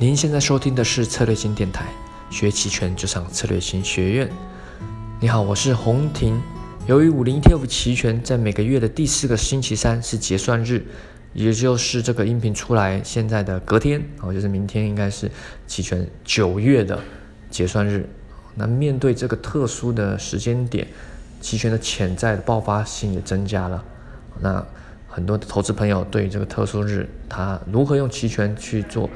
您现在收听的是策略型电台，学期权就上策略型学院。你好，我是洪婷。由于五零 ETF 期权在每个月的第四个星期三是结算日，也就是这个音频出来现在的隔天，哦，就是明天应该是期权九月的结算日。那面对这个特殊的时间点，期权的潜在的爆发性也增加了。那很多的投资朋友对于这个特殊日，他如何用期权去做？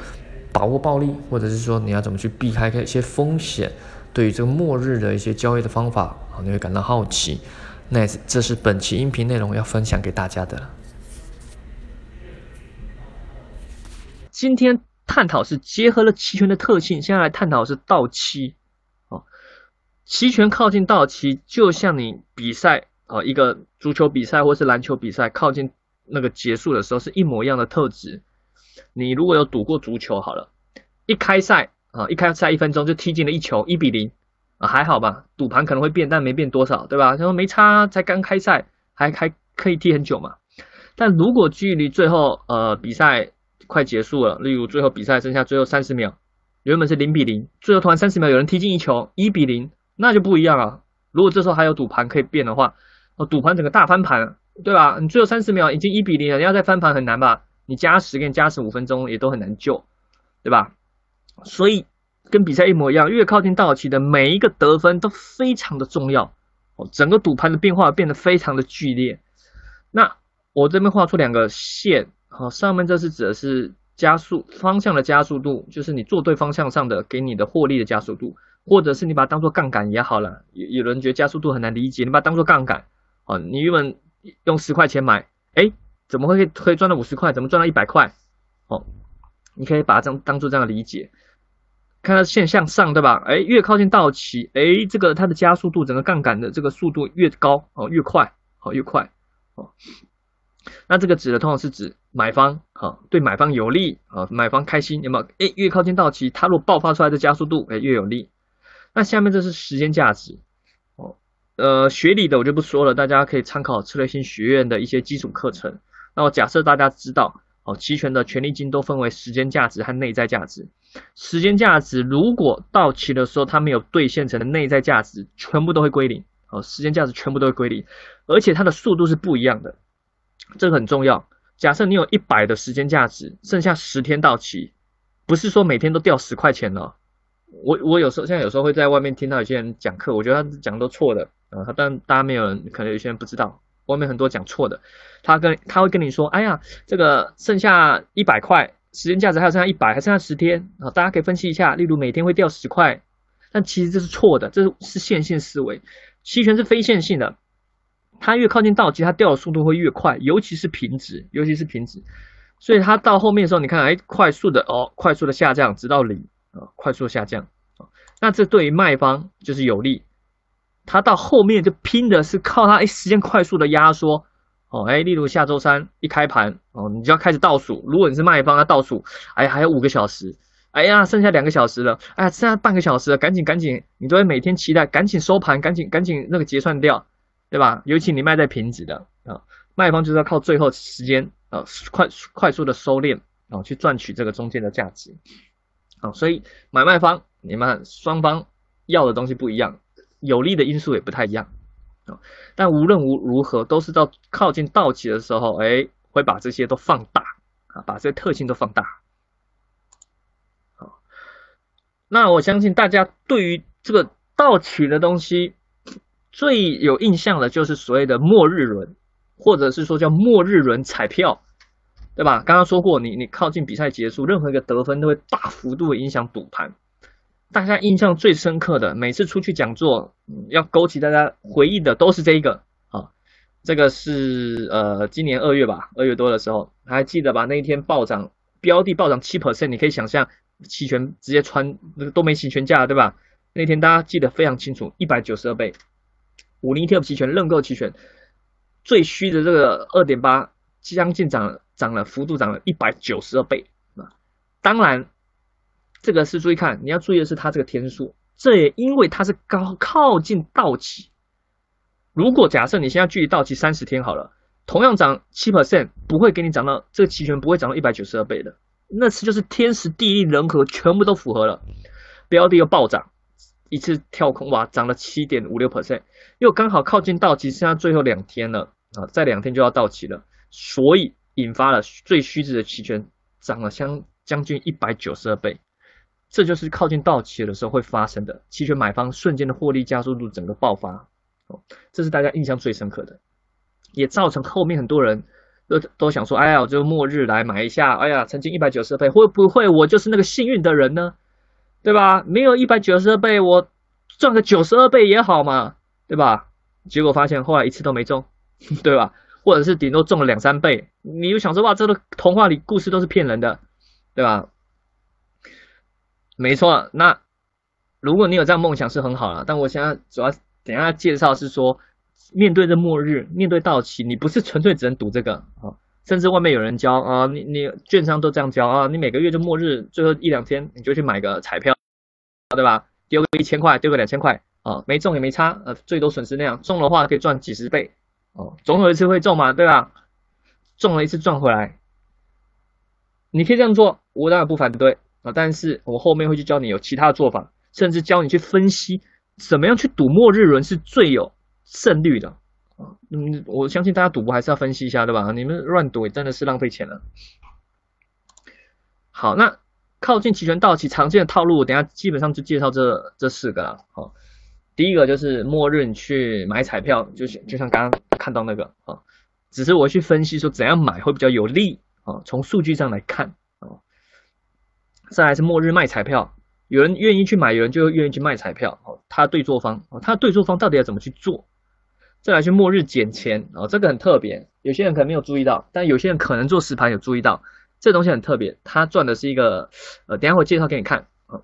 把握暴利，或者是说你要怎么去避开一些风险，对于这个末日的一些交易的方法啊，你会感到好奇。那这是本期音频内容要分享给大家的。今天探讨是结合了期权的特性，现在来探讨是到期。哦，期权靠近到期，就像你比赛啊，一个足球比赛或是篮球比赛靠近那个结束的时候，是一模一样的特质。你如果有赌过足球，好了，一开赛啊，一开赛一分钟就踢进了一球，一比零啊，还好吧？赌盘可能会变，但没变多少，对吧？他说没差，才刚开赛，还还可以踢很久嘛。但如果距离最后呃比赛快结束了，例如最后比赛剩下最后三十秒，原本是零比零，最后突然三十秒有人踢进一球，一比零，那就不一样了。如果这时候还有赌盘可以变的话，哦，赌盘整个大翻盘，对吧？你最后三十秒已经一比零了，你要再翻盘很难吧？你加时跟加时五分钟也都很难救，对吧？所以跟比赛一模一样，越靠近到期的每一个得分都非常的重要哦。整个赌盘的变化变得非常的剧烈。那我这边画出两个线，好，上面这是指的是加速方向的加速度，就是你做对方向上的给你的获利的加速度，或者是你把它当做杠杆也好了。有有人觉得加速度很难理解，你把它当做杠杆哦。你原本用十块钱买，哎。怎么会可以赚到五十块？怎么赚到一百块？哦，你可以把它当当做这样的理解，看它线向上，对吧？哎，越靠近到期，哎，这个它的加速度，整个杠杆的这个速度越高，哦，越快，哦，越快，哦。那这个指的通常是指买方，哈，对买方有利，啊，买方开心，有没有？哎，越靠近到期，它如果爆发出来的加速度，哎，越有利。那下面这是时间价值，哦，呃，学理的我就不说了，大家可以参考策略性学院的一些基础课程。那我假设大家知道，哦，期权的权利金都分为时间价值和内在价值。时间价值如果到期的时候它没有兑现成的内在价值，全部都会归零。哦，时间价值全部都会归零，而且它的速度是不一样的，这个很重要。假设你有一百的时间价值，剩下十天到期，不是说每天都掉十块钱了。我我有时候现在有时候会在外面听到有些人讲课，我觉得他讲的都错的啊，他但大家没有人可能有些人不知道。外面很多讲错的，他跟他会跟你说，哎呀，这个剩下一百块，时间价值还有剩下一百，还剩下十天啊，大家可以分析一下，例如每天会掉十块，但其实这是错的，这是线性思维，期权是非线性的，它越靠近到期，它掉的速度会越快，尤其是平值，尤其是平值，所以它到后面的时候，你看，哎，快速的哦，快速的下降，直到零啊，快速下降啊，那这对于卖方就是有利。他到后面就拼的是靠他哎时间快速的压缩哦哎，例如下周三一开盘哦，你就要开始倒数。如果你是卖方，要倒数，哎还有五个小时，哎呀剩下两个小时了，哎呀剩下半个小时了，赶紧赶紧，你都会每天期待赶紧收盘，赶紧赶紧那个结算掉，对吧？尤其你卖在平值的啊，卖方就是要靠最后时间啊快快速的收敛啊去赚取这个中间的价值啊，所以买卖方你们双方要的东西不一样。有利的因素也不太一样啊，但无论如如何，都是到靠近到期的时候，哎，会把这些都放大啊，把这些特性都放大。好，那我相信大家对于这个到期的东西最有印象的，就是所谓的末日轮，或者是说叫末日轮彩票，对吧？刚刚说过，你你靠近比赛结束，任何一个得分都会大幅度的影响赌盘。大家印象最深刻的，每次出去讲座，要勾起大家回忆的都是这一个啊，这个是呃今年二月吧，二月多的时候，还记得吧？那一天暴涨，标的暴涨七 percent，你可以想象期权直接穿那个都没期权价对吧？那天大家记得非常清楚，一百九十二倍，五零 ETF 期权认购期权最虚的这个二点八，将近涨涨了幅度涨了一百九十二倍啊，当然。这个是注意看，你要注意的是它这个天数，这也因为它是高靠近到期。如果假设你现在距离到期三十天好了，同样涨七 percent，不会给你涨到这个期权不会涨到一百九十二倍的，那次就是天时地利人和全部都符合了，标的又暴涨，一次跳空哇，涨了七点五六 percent，又刚好靠近到期，剩下最后两天了啊，再两天就要到期了，所以引发了最虚值的期权涨了相将近一百九十二倍，这就是靠近到期的时候会发生的，期权买方瞬间的获利加速度整个爆发，哦，这是大家印象最深刻的，也造成后面很多人。都都想说，哎呀，我就末日来买一下，哎呀，曾经一百九十二倍，会不会我就是那个幸运的人呢？对吧？没有一百九十二倍，我赚个九十二倍也好嘛，对吧？结果发现后来一次都没中，对吧？或者是顶多中了两三倍，你就想说，哇，这个童话里故事都是骗人的，对吧？没错，那如果你有这样梦想是很好了，但我现在主要等下介绍是说。面对着末日，面对到期，你不是纯粹只能赌这个啊，甚至外面有人教啊，你你券商都这样教啊，你每个月就末日最后一两天，你就去买个彩票，对吧？丢个一千块，丢个两千块啊，没中也没差，呃，最多损失那样，中的话可以赚几十倍哦，总有一次会中嘛，对吧？中了一次赚回来，你可以这样做，我当然不反对啊，但是我后面会去教你有其他的做法，甚至教你去分析怎么样去赌末日轮是最有。胜率的啊，嗯，我相信大家赌博还是要分析一下，对吧？你们乱赌真的是浪费钱了。好，那靠近期权到期常见的套路，等下基本上就介绍这这四个了。好，第一个就是末日去买彩票，就是就像刚刚看到那个啊，只是我去分析说怎样买会比较有利啊，从数据上来看。再来是末日卖彩票，有人愿意去买，有人就愿意去卖彩票。哦，他对做方哦，他对做方到底要怎么去做？再来去末日捡钱哦，这个很特别，有些人可能没有注意到，但有些人可能做实盘有注意到，这东西很特别，他赚的是一个，呃，等下会介绍给你看啊。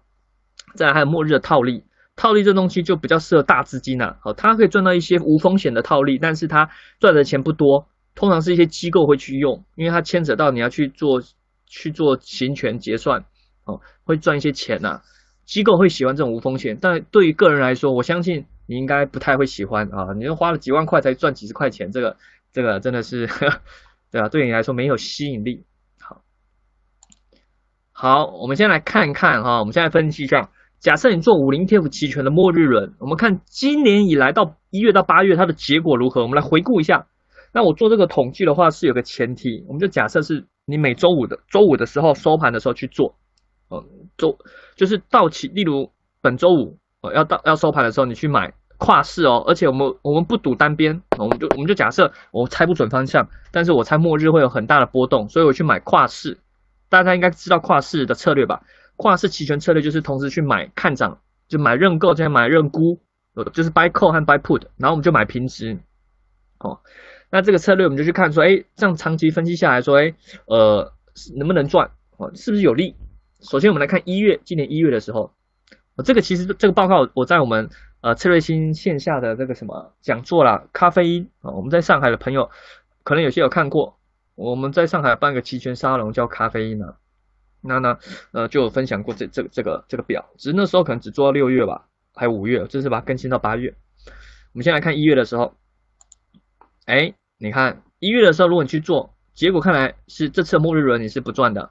再来还有末日的套利，套利这东西就比较适合大资金呐，好，它可以赚到一些无风险的套利，但是它赚的钱不多，通常是一些机构会去用，因为它牵扯到你要去做去做行权结算，哦，会赚一些钱呐，机构会喜欢这种无风险，但对于个人来说，我相信。你应该不太会喜欢啊！你又花了几万块才赚几十块钱，这个这个真的是，对啊，对你来说没有吸引力。好，好，我们先来看一看哈，我们现在分析一下，假设你做五零 TF 期权的末日轮，我们看今年以来到一月到八月它的结果如何？我们来回顾一下。那我做这个统计的话是有个前提，我们就假设是你每周五的周五的时候收盘的时候去做，哦，周就是到期，例如本周五哦要到要收盘的时候你去买。跨市哦，而且我们我们不赌单边，我们就我们就假设我猜不准方向，但是我猜末日会有很大的波动，所以我去买跨市。大家应该知道跨市的策略吧？跨市期权策略就是同时去买看涨，就买认购，再买认沽，呃，就是 buy call 和 buy put，然后我们就买平值。哦，那这个策略我们就去看说，哎，这样长期分析下来说，哎，呃，能不能赚？哦，是不是有利？首先我们来看一月，今年一月的时候，这个其实这个报告我在我们。呃，策瑞新线下的那个什么讲座啦，咖啡因啊，我们在上海的朋友可能有些有看过，我们在上海办个期权沙龙叫咖啡因啊，那呢，呃，就有分享过这这这个这个表，只是那时候可能只做到六月吧，还有五月，这次把它更新到八月。我们先来看一月的时候，哎，你看一月的时候，如果你去做，结果看来是这次末日轮你是不赚的，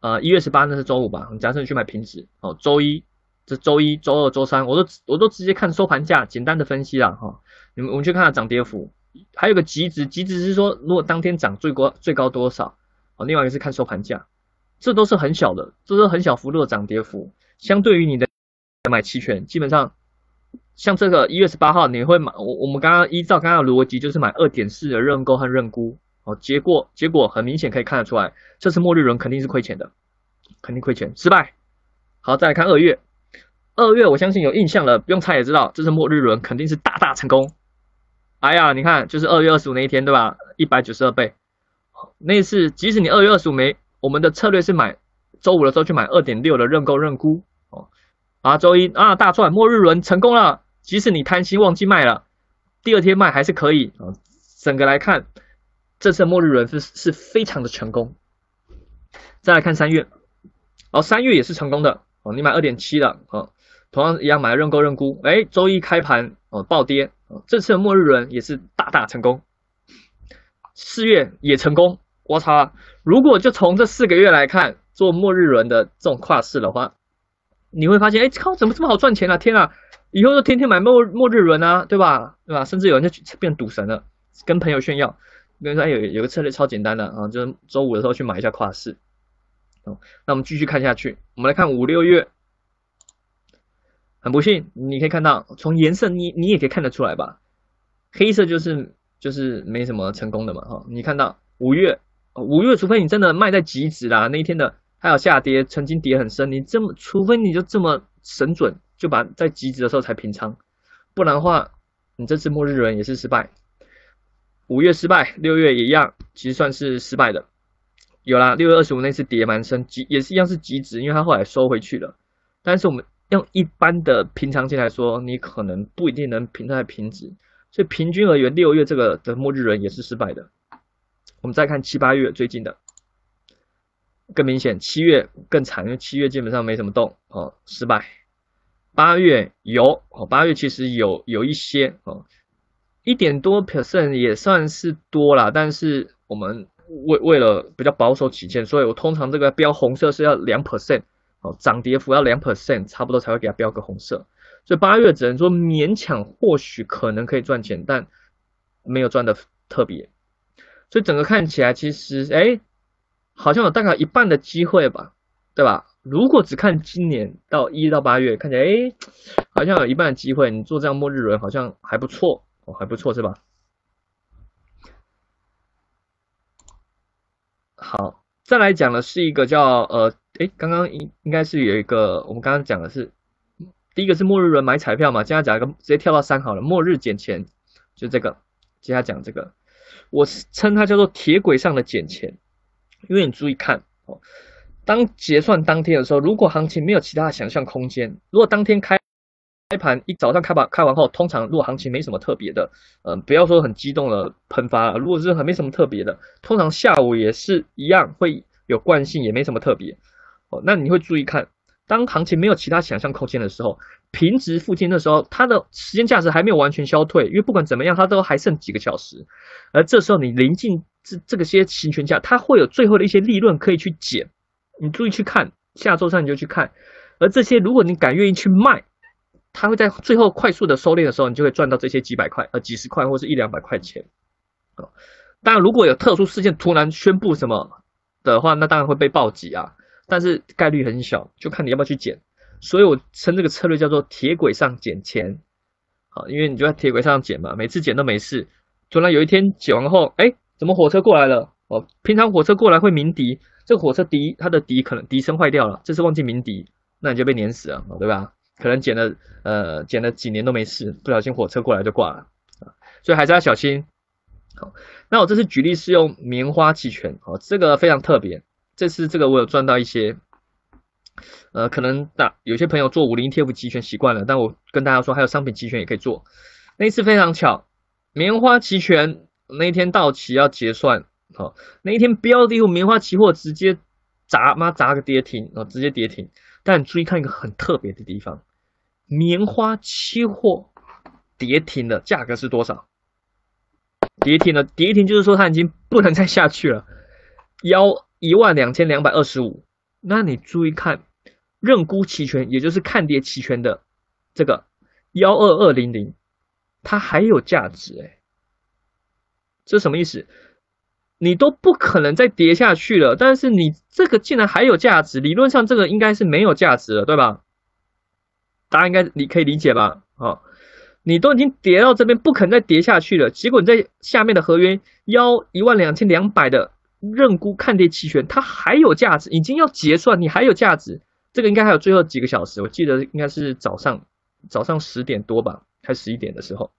呃，一月十八那是周五吧，假设你去买平值哦，周一。这周一、周二、周三，我都我都直接看收盘价，简单的分析了哈。你们我们去看下涨跌幅，还有个极值，极值是说如果当天涨最高最高多少哦。另外一个是看收盘价，这都是很小的，这是很小幅度的涨跌幅。相对于你的买期权，基本上像这个一月十八号，你会买我我们刚刚依照刚刚的逻辑，就是买二点四的认购和认沽哦。结果结果很明显可以看得出来，这次末日轮肯定是亏钱的，肯定亏钱失败。好，再来看二月。二月，我相信有印象了，不用猜也知道，这是末日轮，肯定是大大成功。哎呀，你看，就是二月二十五那一天，对吧？一百九十二倍。那次，即使你二月二十五没，我们的策略是买周五的时候去买二点六的认购认沽哦。啊，周一啊大赚，末日轮成功了。即使你贪心忘记卖了，第二天卖还是可以啊。整个来看，这次末日轮是是非常的成功。再来看三月，哦，三月也是成功的哦，你买二点七的啊。同样一样买认购认沽，哎，周一开盘哦暴跌，这次的末日轮也是大大成功。四月也成功，我操！如果就从这四个月来看，做末日轮的这种跨市的话，你会发现，哎，靠，怎么这么好赚钱啊？天啊！以后就天天买末末日轮啊，对吧？对吧？甚至有人就变赌神了，跟朋友炫耀，跟你说有有个策略超简单的啊，就是周五的时候去买一下跨市。哦，那我们继续看下去，我们来看五六月。很不幸，你可以看到，从颜色你你也可以看得出来吧？黑色就是就是没什么成功的嘛，哈。你看到五月。五月，除非你真的卖在极值啦，那一天的还有下跌，曾经跌很深，你这么，除非你就这么神准，就把在极值的时候才平仓，不然的话，你这次末日轮也是失败。五月失败，六月也一样，其实算是失败的。有啦，六月二十五那次跌蛮深，也是一样是极值，因为它后来收回去了。但是我们用一般的平常心来说，你可能不一定能平在平值，所以平均而言，六月这个的末日轮也是失败的。我们再看七八月最近的更明显，七月更惨，因为七月基本上没什么动哦，失败。八月有哦，八月其实有有一些哦，一点多 percent 也算是多了，但是我们为为了比较保守起见，所以我通常这个标红色是要两 percent 哦，涨跌幅要两 percent 差不多才会给它标个红色，所以八月只能说勉强或许可能可以赚钱，但没有赚的特别。所以整个看起来，其实哎，好像有大概一半的机会吧，对吧？如果只看今年到一到八月，看起来哎，好像有一半的机会，你做这样末日轮好像还不错哦，还不错是吧？好，再来讲的是一个叫呃，哎，刚刚应应该是有一个，我们刚刚讲的是第一个是末日轮买彩票嘛，接下来讲一个直接跳到三好了，末日捡钱，就这个，接下来讲这个。我称它叫做铁轨上的捡钱，因为你注意看哦，当结算当天的时候，如果行情没有其他的想象空间，如果当天开开盘一早上开盘开完后，通常如果行情没什么特别的，嗯，不要说很激动的喷发，如果是很没什么特别的，通常下午也是一样会有惯性，也没什么特别哦，那你会注意看。当行情没有其他想象空间的时候，平值附近的时候，它的时间价值还没有完全消退，因为不管怎么样，它都还剩几个小时。而这时候你临近这这个些行权价，它会有最后的一些利润可以去减。你注意去看，下周三你就去看。而这些如果你敢愿意去卖，它会在最后快速的收敛的时候，你就会赚到这些几百块、呃几十块或是一两百块钱。啊，当然如果有特殊事件突然宣布什么的话，那当然会被暴击啊。但是概率很小，就看你要不要去捡。所以我称这个策略叫做铁轨上捡钱，好，因为你就在铁轨上捡嘛，每次捡都没事。突然有一天捡完后，哎，怎么火车过来了？哦，平常火车过来会鸣笛，这个火车笛它的笛可能笛声坏掉了，这次忘记鸣笛，那你就被碾死了，对吧？可能捡了呃捡了几年都没事，不小心火车过来就挂了，所以还是要小心。好，那我这次举例是用棉花期权，哦，这个非常特别。这次这个我有赚到一些，呃，可能大有些朋友做五零 TF 期权习惯了，但我跟大家说，还有商品期权也可以做。那一次非常巧，棉花期权那一天到期要结算，好，那一天标的物棉花期货直接砸妈砸个跌停，哦，直接跌停。但注意看一个很特别的地方，棉花期货跌停的价格是多少？跌停了，跌停就是说它已经不能再下去了，幺。一万两千两百二十五，那你注意看，认沽期权，也就是看跌期权的这个幺二二零零，它还有价值哎，这什么意思？你都不可能再跌下去了，但是你这个竟然还有价值，理论上这个应该是没有价值了，对吧？大家应该你可以理解吧？啊，你都已经跌到这边不可能再跌下去了，结果你在下面的合约幺一万两千两百的。认沽看跌期权，它还有价值，已经要结算，你还有价值，这个应该还有最后几个小时，我记得应该是早上早上十点多吧，还十一点的时候，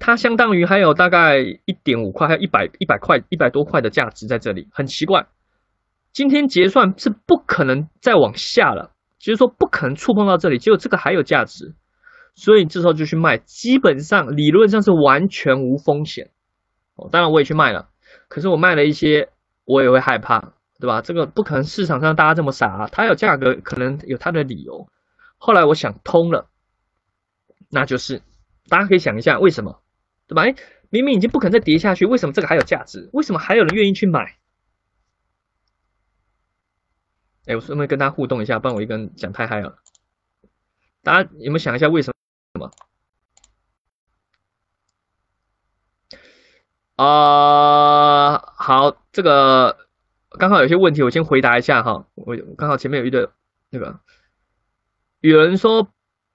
它相当于还有大概一点五块，还有一百一百块一百多块的价值在这里，很奇怪，今天结算是不可能再往下了，就是说不可能触碰到这里，结果这个还有价值，所以这时候就去卖，基本上理论上是完全无风险，哦，当然我也去卖了。可是我卖了一些，我也会害怕，对吧？这个不可能市场上大家这么傻，啊它有价格，可能有它的理由。后来我想通了，那就是大家可以想一下为什么，对吧？哎，明明已经不可能再跌下去，为什么这个还有价值？为什么还有人愿意去买？哎，我顺便跟大家互动一下，不然我一个人讲太嗨了。大家有没有想一下为什么？啊，好，这个刚好有些问题，我先回答一下哈。我刚好前面有一个那个，有人说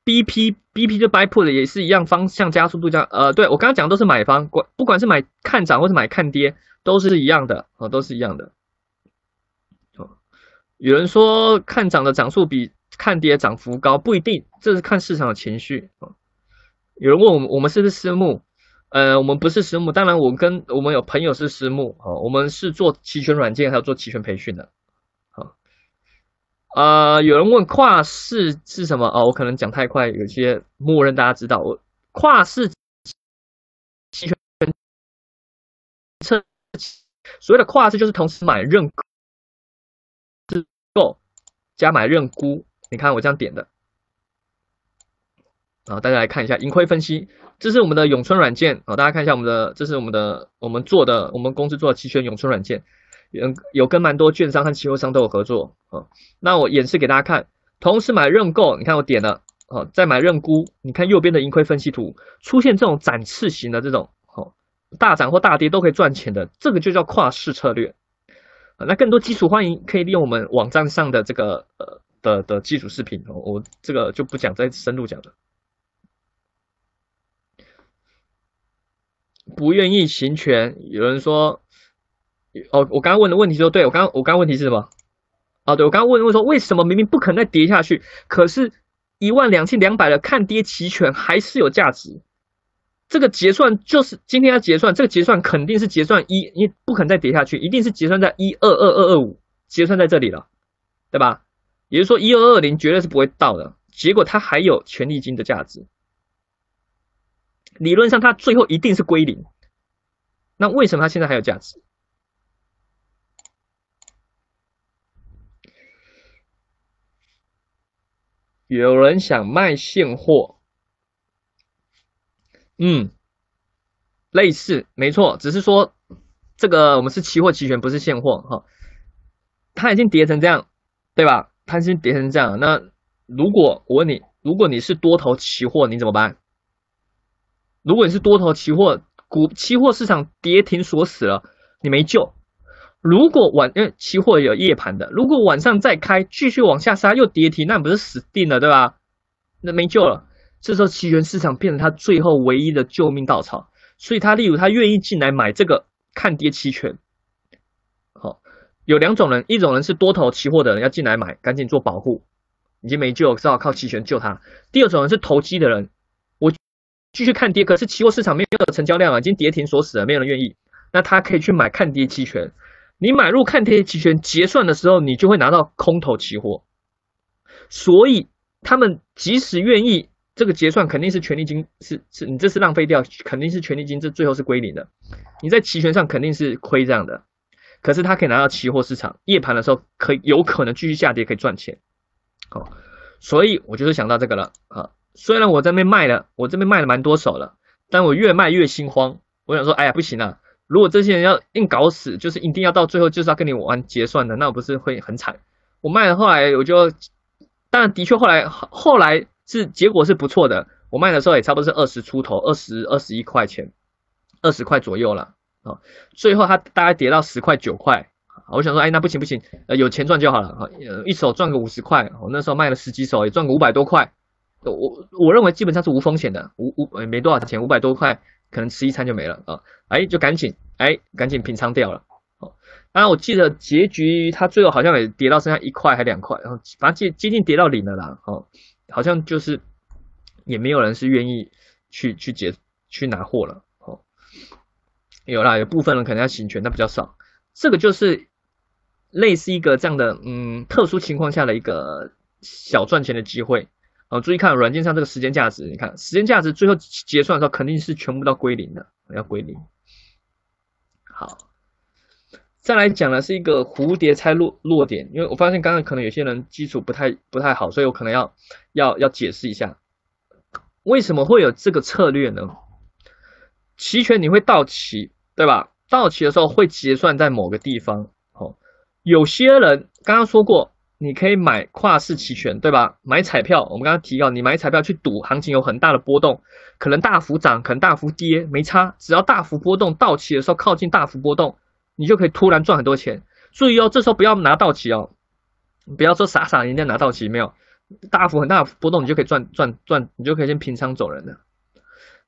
BP BP 就 buy put 也是一样方向加速度加。呃，对我刚刚讲的都是买方，管不管是买看涨或是买看跌，都是一样的啊，都是一样的。有人说看涨的涨速比看跌涨幅高，不一定，这是看市场的情绪啊。有人问我们，我们是不是私募？呃，我们不是私募，当然我跟我们有朋友是私募啊，我们是做期权软件还有做期权培训的。好，啊，有人问跨市是什么？哦，我可能讲太快，有些默认大家知道。我跨市期权测，所谓的跨市就是同时买认。购加买认沽，你看我这样点的，啊，大家来看一下盈亏分析，这是我们的永春软件啊，大家看一下我们的，这是我们的我们做的，我们公司做的期权永春软件，有有跟蛮多券商和期货商都有合作啊。那我演示给大家看，同时买认购，你看我点了，啊，再买认沽，你看右边的盈亏分析图出现这种展翅型的这种，好，大涨或大跌都可以赚钱的，这个就叫跨市策略。那更多基础欢迎可以利用我们网站上的这个呃的的基础视频哦，我这个就不讲再深入讲了。不愿意行权，有人说，哦，我刚刚问的问题说，对我刚刚我刚刚问题是什么？哦，对我刚刚问问说，为什么明明不可能再跌下去，可是一万两千两百的看跌期权还是有价值？这个结算就是今天要结算，这个结算肯定是结算一，你不可能再跌下去，一定是结算在一二二二二五，结算在这里了，对吧？也就是说一二二零绝对是不会到的，结果它还有权利金的价值，理论上它最后一定是归零，那为什么它现在还有价值？有人想卖现货。嗯，类似，没错，只是说这个我们是期货期权，不是现货哈。它已经跌成这样，对吧？它已经跌成这样，那如果我问你，如果你是多头期货，你怎么办？如果你是多头期货，股期货市场跌停锁死了，你没救。如果晚，因为期货有夜盘的，如果晚上再开，继续往下杀又跌停，那不是死定了，对吧？那没救了。这时候期权市场变成他最后唯一的救命稻草，所以他例如他愿意进来买这个看跌期权。好，有两种人，一种人是多头期货的人要进来买，赶紧做保护，已经没救，只好靠期权救他。第二种人是投机的人，我继续看跌，可是期货市场没有成交量啊，已经跌停锁死了，没有人愿意，那他可以去买看跌期权。你买入看跌期权，结算的时候你就会拿到空头期货，所以他们即使愿意。这个结算肯定是权利金，是是你这是浪费掉，肯定是权利金，这最后是归零的。你在期权上肯定是亏这样的，可是他可以拿到期货市场夜盘的时候，可以有可能继续下跌，可以赚钱。好，所以我就是想到这个了啊。虽然我这边卖了，我这边卖了蛮多手了，但我越卖越心慌。我想说，哎呀，不行啊！如果这些人要硬搞死，就是一定要到最后就是要跟你玩结算的，那我不是会很惨？我卖了，后来我就，当然的确后来后来。是结果是不错的，我卖的时候也差不多是二十出头，二十二十一块钱，二十块左右了啊。最后它大概跌到十块九块，我想说，哎，那不行不行，呃，有钱赚就好了啊，一手赚个五十块，我那时候卖了十几手，也赚个五百多块。我我认为基本上是无风险的，五五没多少钱，五百多块可能吃一餐就没了啊。哎，就赶紧哎，赶紧平仓掉了。哦，当然我记得结局它最后好像也跌到剩下一块还两块，然后反正接接近跌到零了啦。哦。好像就是也没有人是愿意去去结去拿货了，哦，有啦，有部分人可能要行权，但比较少。这个就是类似一个这样的，嗯，特殊情况下的一个小赚钱的机会。哦，注意看软件上这个时间价值，你看时间价值最后结算的时候肯定是全部都归零的，要归零。好。再来讲的是一个蝴蝶猜落落点，因为我发现刚刚可能有些人基础不太不太好，所以我可能要要要解释一下，为什么会有这个策略呢？期权你会到期，对吧？到期的时候会结算在某个地方。哦，有些人刚刚说过，你可以买跨市期权，对吧？买彩票，我们刚刚提到，你买彩票去赌，行情有很大的波动，可能大幅涨，可能大幅跌，没差，只要大幅波动，到期的时候靠近大幅波动，你就可以突然赚很多钱。注意哦，这时候不要拿到期哦，不要说傻傻人家拿到期没有，大幅很大波动，你就可以赚赚赚，你就可以先平仓走人了。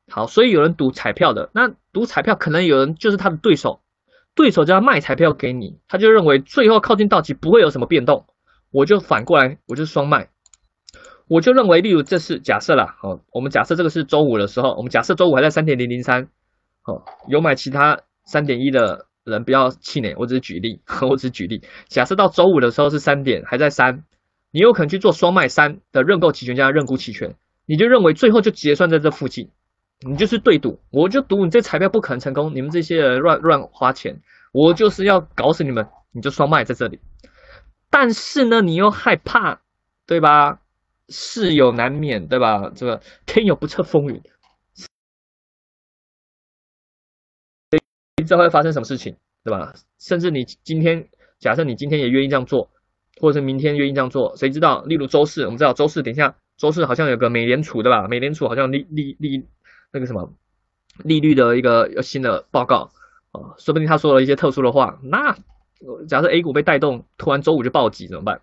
好，所以有人赌彩票的，那赌彩票可能有人就是他的对手，对手就要卖彩票给你，他就认为最后靠近到期不会有什么变动，我就反过来我就双卖，我就认为，例如这是假设啦，好，我们假设这个是周五的时候，我们假设周五还在三点零零三，好，有买其他三点一的人不要气馁，我只是举例，我只是举例，假设到周五的时候是三点还在三，你有可能去做双卖三的认购期权加认沽期权，你就认为最后就结算在这附近。你就是对赌，我就赌你这彩票不可能成功，你们这些人乱乱花钱，我就是要搞死你们，你就双卖在这里。但是呢，你又害怕，对吧？事有难免，对吧？这个天有不测风云，你知道会发生什么事情，对吧？甚至你今天假设你今天也愿意这样做，或者是明天愿意这样做，谁知道？例如周四，我们知道周四，等一下周四好像有个美联储，对吧？美联储好像利利利。那个什么利率的一个新的报告啊，说不定他说了一些特殊的话，那假设 A 股被带动，突然周五就暴击怎么办？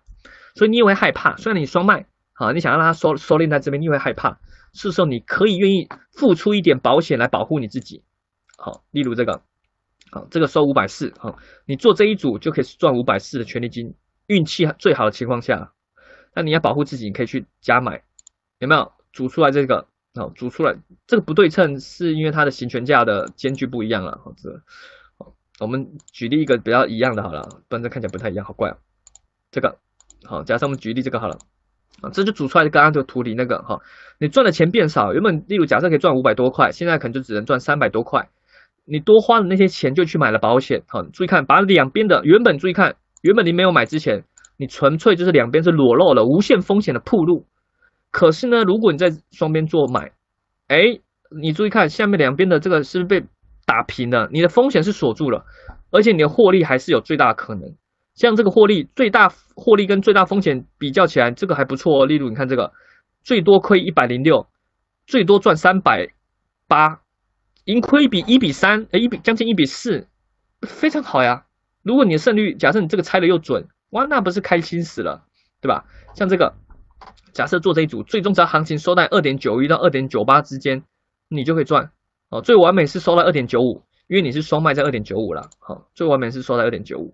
所以你也会害怕。虽然你双卖啊，你想让它收收敛在这边，你也会害怕。是时候你可以愿意付出一点保险来保护你自己。好，例如这个，好，这个收五百四，好，你做这一组就可以赚五百四的权利金。运气最好的情况下，那你要保护自己，你可以去加买，有没有？组出来这个。好，煮出来这个不对称是因为它的行权价的间距不一样了。好，这好，我们举例一个比较一样的，好了，不然这看起来不太一样，好怪啊。这个好，假设我们举例这个好了，啊，这就煮出来刚刚这个图里那个哈，你赚的钱变少，原本例如假设可以赚五百多块，现在可能就只能赚三百多块，你多花的那些钱就去买了保险。好，注意看，把两边的原本注意看，原本你没有买之前，你纯粹就是两边是裸露了，无限风险的铺路。可是呢，如果你在双边做买，哎，你注意看下面两边的这个是不是被打平了？你的风险是锁住了，而且你的获利还是有最大可能。像这个获利最大获利跟最大风险比较起来，这个还不错哦。例如你看这个，最多亏一百零六，最多赚三百八，盈亏比一比三，哎，一比将近一比四，非常好呀。如果你的胜率，假设你这个猜的又准，哇，那不是开心死了，对吧？像这个。假设做这一组，最终只要行情收在二点九一到二点九八之间，你就可以赚哦。最完美是收在二点九五，因为你是双卖在二点九五了。好，最完美是收在二点九五，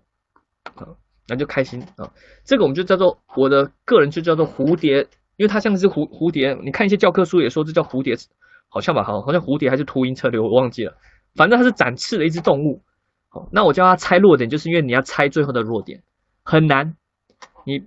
好，那就开心啊。这个我们就叫做我的个人就叫做蝴蝶，因为它像是蝴蝴蝶。你看一些教科书也说这叫蝴蝶，好像吧？好，好像蝴蝶还是秃鹰策略，我忘记了。反正它是展翅的一只动物。好，那我教它猜弱点，就是因为你要猜最后的弱点很难，你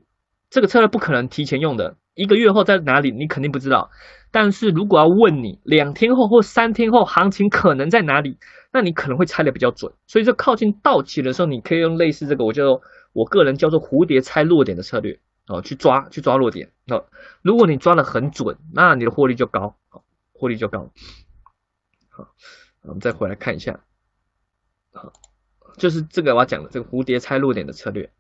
这个策略不可能提前用的。一个月后在哪里，你肯定不知道。但是如果要问你两天后或三天后行情可能在哪里，那你可能会猜的比较准。所以这靠近到期的时候，你可以用类似这个，我叫我个人叫做蝴蝶猜弱点的策略哦，去抓去抓落点。那如果你抓的很准，那你的获利就高，获利就高。好，我们再回来看一下，好，就是这个我要讲的这个蝴蝶拆落点的策略。